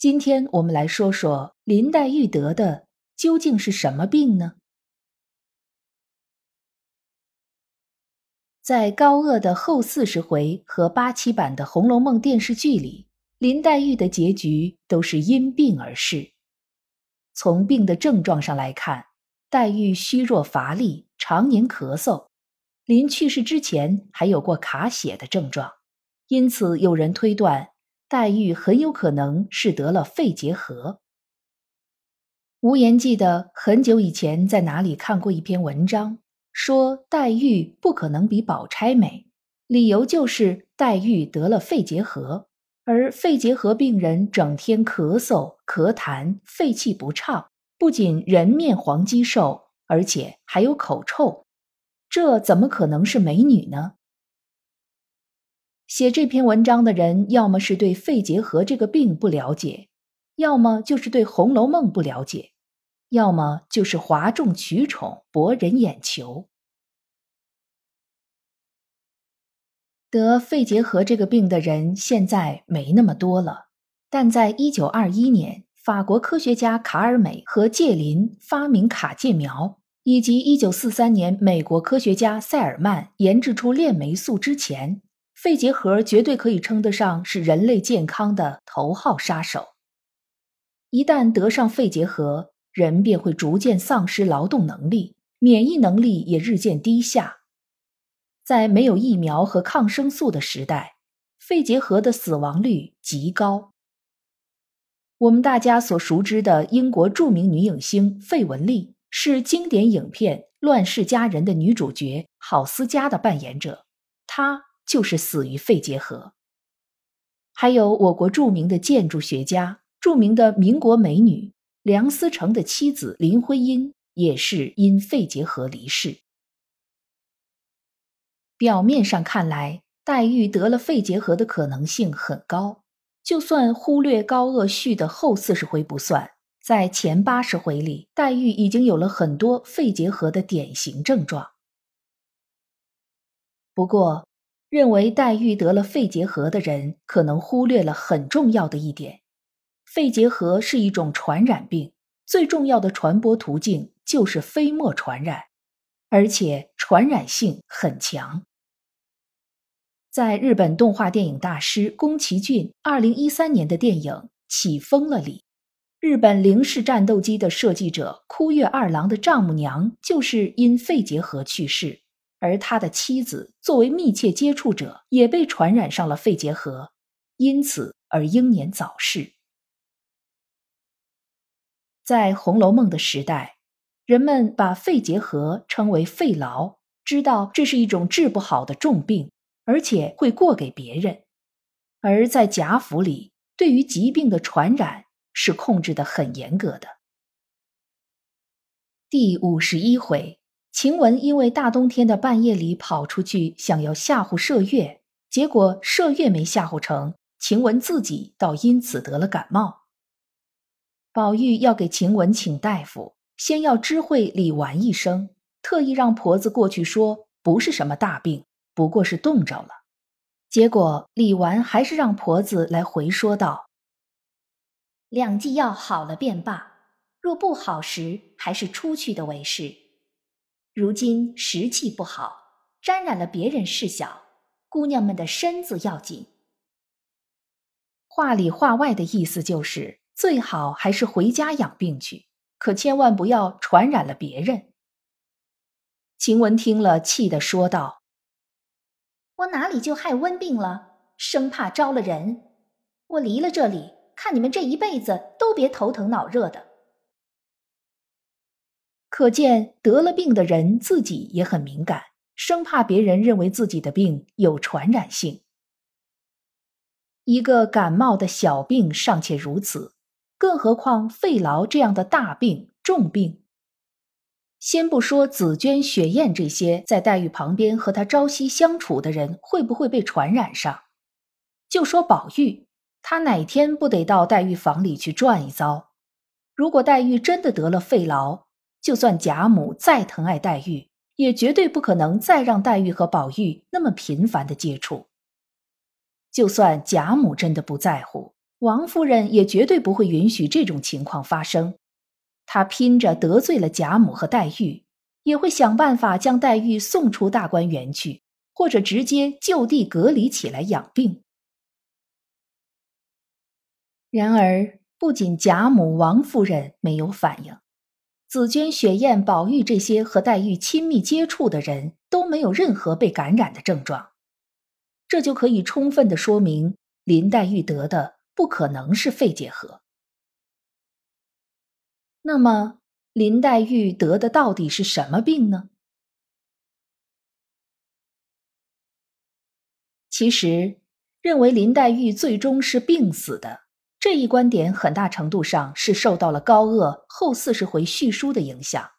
今天我们来说说林黛玉得的究竟是什么病呢？在高鹗的后四十回和八七版的《红楼梦》电视剧里，林黛玉的结局都是因病而逝。从病的症状上来看，黛玉虚弱乏力，常年咳嗽，临去世之前还有过卡血的症状，因此有人推断。黛玉很有可能是得了肺结核。无言记得很久以前在哪里看过一篇文章，说黛玉不可能比宝钗美，理由就是黛玉得了肺结核，而肺结核病人整天咳嗽、咳痰、肺气不畅，不仅人面黄肌瘦，而且还有口臭，这怎么可能是美女呢？写这篇文章的人，要么是对肺结核这个病不了解，要么就是对《红楼梦》不了解，要么就是哗众取宠博人眼球。得肺结核这个病的人现在没那么多了，但在一九二一年，法国科学家卡尔美和介林发明卡介苗，以及一九四三年美国科学家塞尔曼研制出链霉素之前。肺结核绝对可以称得上是人类健康的头号杀手。一旦得上肺结核，人便会逐渐丧失劳动能力，免疫能力也日渐低下。在没有疫苗和抗生素的时代，肺结核的死亡率极高。我们大家所熟知的英国著名女影星费雯丽，是经典影片《乱世佳人》的女主角郝思嘉的扮演者，她。就是死于肺结核。还有我国著名的建筑学家、著名的民国美女梁思成的妻子林徽因，也是因肺结核离世。表面上看来，黛玉得了肺结核的可能性很高。就算忽略高鹗续的后四十回不算，在前八十回里，黛玉已经有了很多肺结核的典型症状。不过，认为黛玉得了肺结核的人，可能忽略了很重要的一点：肺结核是一种传染病，最重要的传播途径就是飞沫传染，而且传染性很强。在日本动画电影大师宫崎骏二零一三年的电影《起风了》里，日本零式战斗机的设计者枯月二郎的丈母娘就是因肺结核去世。而他的妻子作为密切接触者，也被传染上了肺结核，因此而英年早逝。在《红楼梦》的时代，人们把肺结核称为肺痨，知道这是一种治不好的重病，而且会过给别人。而在贾府里，对于疾病的传染是控制的很严格的。第五十一回。晴雯因为大冬天的半夜里跑出去，想要吓唬麝月，结果麝月没吓唬成，晴雯自己倒因此得了感冒。宝玉要给晴雯请大夫，先要知会李纨一声，特意让婆子过去说不是什么大病，不过是冻着了。结果李纨还是让婆子来回说道：“两剂药好了便罢，若不好时，还是出去的为是。”如今时气不好，沾染了别人事小，姑娘们的身子要紧。话里话外的意思就是，最好还是回家养病去，可千万不要传染了别人。晴雯听了，气得说道：“我哪里就害温病了？生怕招了人，我离了这里，看你们这一辈子都别头疼脑热的。”可见得了病的人自己也很敏感，生怕别人认为自己的病有传染性。一个感冒的小病尚且如此，更何况肺痨这样的大病、重病？先不说紫娟、雪雁这些在黛玉旁边和她朝夕相处的人会不会被传染上，就说宝玉，他哪天不得到黛玉房里去转一遭？如果黛玉真的得了肺痨，就算贾母再疼爱黛玉，也绝对不可能再让黛玉和宝玉那么频繁的接触。就算贾母真的不在乎，王夫人也绝对不会允许这种情况发生。她拼着得罪了贾母和黛玉，也会想办法将黛玉送出大观园去，或者直接就地隔离起来养病。然而，不仅贾母、王夫人没有反应，紫鹃、雪雁、宝玉这些和黛玉亲密接触的人都没有任何被感染的症状。这就可以充分的说明，林黛玉得的不可能是肺结核。那么，林黛玉得的到底是什么病呢？其实，认为林黛玉最终是病死的这一观点，很大程度上是受到了高鹗后四十回叙书的影响。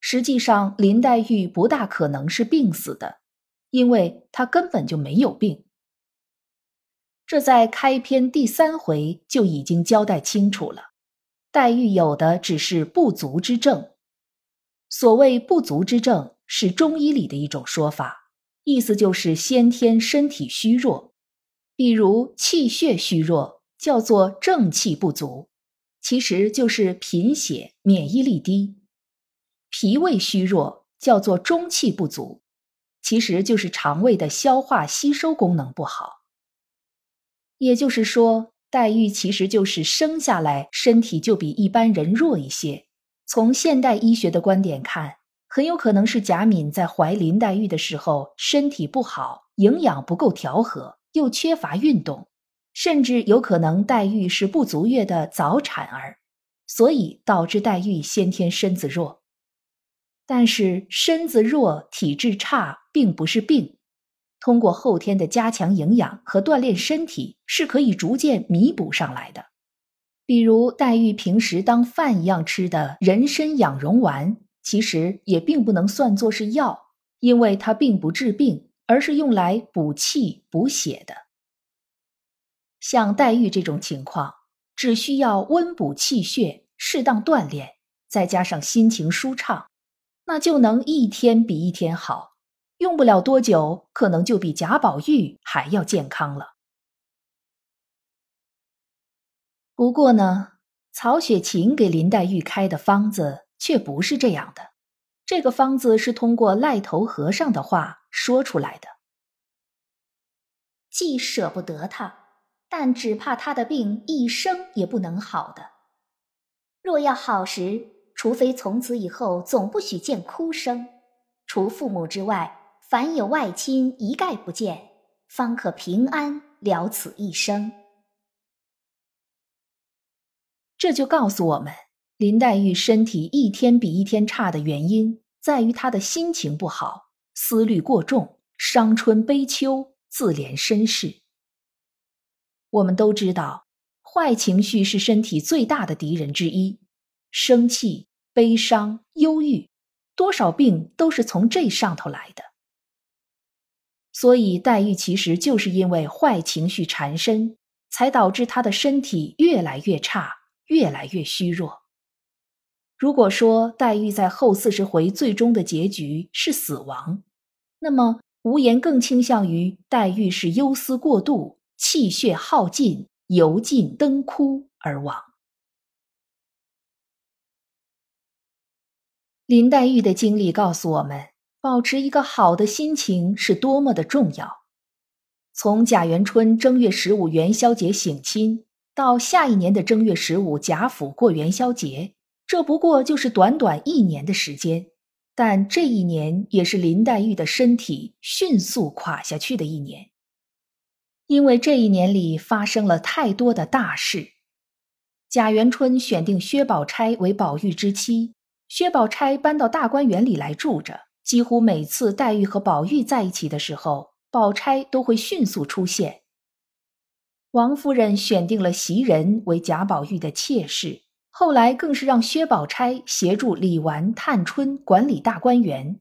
实际上，林黛玉不大可能是病死的。因为她根本就没有病，这在开篇第三回就已经交代清楚了。黛玉有的只是不足之症，所谓不足之症是中医里的一种说法，意思就是先天身体虚弱，比如气血虚弱，叫做正气不足，其实就是贫血、免疫力低；脾胃虚弱，叫做中气不足。其实就是肠胃的消化吸收功能不好，也就是说，黛玉其实就是生下来身体就比一般人弱一些。从现代医学的观点看，很有可能是贾敏在怀林黛玉的时候身体不好，营养不够调和，又缺乏运动，甚至有可能黛玉是不足月的早产儿，所以导致黛玉先天身子弱。但是身子弱、体质差并不是病，通过后天的加强营养和锻炼身体是可以逐渐弥补上来的。比如黛玉平时当饭一样吃的人参养荣丸，其实也并不能算作是药，因为它并不治病，而是用来补气补血的。像黛玉这种情况，只需要温补气血、适当锻炼，再加上心情舒畅。那就能一天比一天好，用不了多久，可能就比贾宝玉还要健康了。不过呢，曹雪芹给林黛玉开的方子却不是这样的，这个方子是通过赖头和尚的话说出来的。既舍不得他，但只怕他的病一生也不能好的。若要好时。除非从此以后总不许见哭声，除父母之外，凡有外亲一概不见，方可平安了此一生。这就告诉我们，林黛玉身体一天比一天差的原因，在于她的心情不好，思虑过重，伤春悲秋，自怜身世。我们都知道，坏情绪是身体最大的敌人之一。生气、悲伤、忧郁，多少病都是从这上头来的。所以黛玉其实就是因为坏情绪缠身，才导致她的身体越来越差，越来越虚弱。如果说黛玉在后四十回最终的结局是死亡，那么无言更倾向于黛玉是忧思过度，气血耗尽，油尽灯枯而亡。林黛玉的经历告诉我们，保持一个好的心情是多么的重要。从贾元春正月十五元宵节省亲，到下一年的正月十五贾府过元宵节，这不过就是短短一年的时间。但这一年也是林黛玉的身体迅速垮下去的一年，因为这一年里发生了太多的大事。贾元春选定薛宝钗为宝玉之妻。薛宝钗搬到大观园里来住着，几乎每次黛玉和宝玉在一起的时候，宝钗都会迅速出现。王夫人选定了袭人为贾宝玉的妾室，后来更是让薛宝钗协助李纨、探春管理大观园。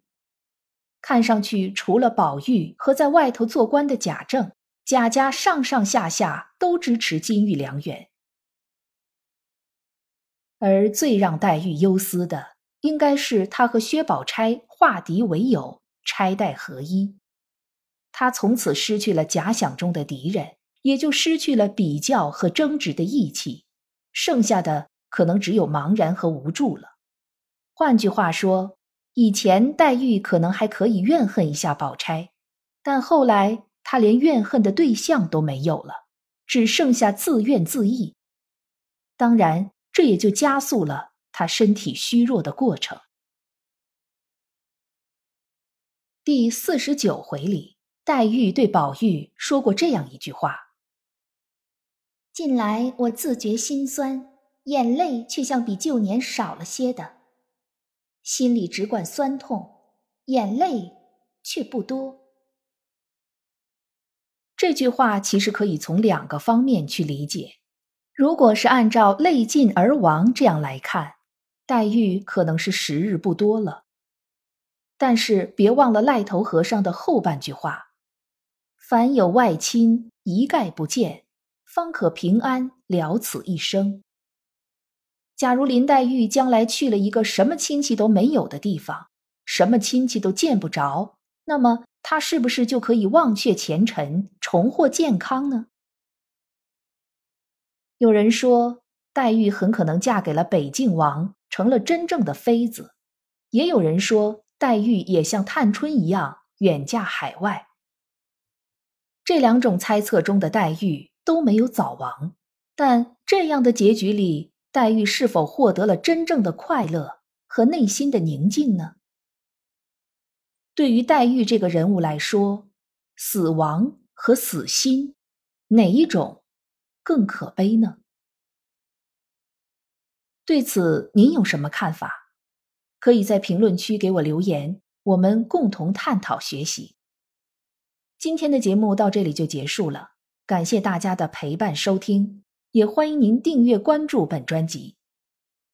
看上去，除了宝玉和在外头做官的贾政，贾家上上下下都支持金玉良缘。而最让黛玉忧思的，应该是她和薛宝钗化敌为友，钗黛合一。她从此失去了假想中的敌人，也就失去了比较和争执的义气，剩下的可能只有茫然和无助了。换句话说。以前黛玉可能还可以怨恨一下宝钗，但后来他连怨恨的对象都没有了，只剩下自怨自艾。当然，这也就加速了他身体虚弱的过程。第四十九回里，黛玉对宝玉说过这样一句话：“近来我自觉心酸，眼泪却像比旧年少了些的。”心里只管酸痛，眼泪却不多。这句话其实可以从两个方面去理解。如果是按照“泪尽而亡”这样来看，黛玉可能是时日不多了。但是别忘了赖头和尚的后半句话：“凡有外亲，一概不见，方可平安了此一生。”假如林黛玉将来去了一个什么亲戚都没有的地方，什么亲戚都见不着，那么她是不是就可以忘却前尘，重获健康呢？有人说，黛玉很可能嫁给了北静王，成了真正的妃子；也有人说，黛玉也像探春一样远嫁海外。这两种猜测中的黛玉都没有早亡，但这样的结局里。黛玉是否获得了真正的快乐和内心的宁静呢？对于黛玉这个人物来说，死亡和死心，哪一种更可悲呢？对此，您有什么看法？可以在评论区给我留言，我们共同探讨学习。今天的节目到这里就结束了，感谢大家的陪伴收听。也欢迎您订阅关注本专辑。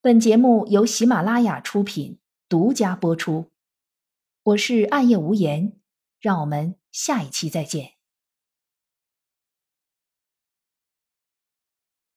本节目由喜马拉雅出品，独家播出。我是暗夜无言，让我们下一期再见。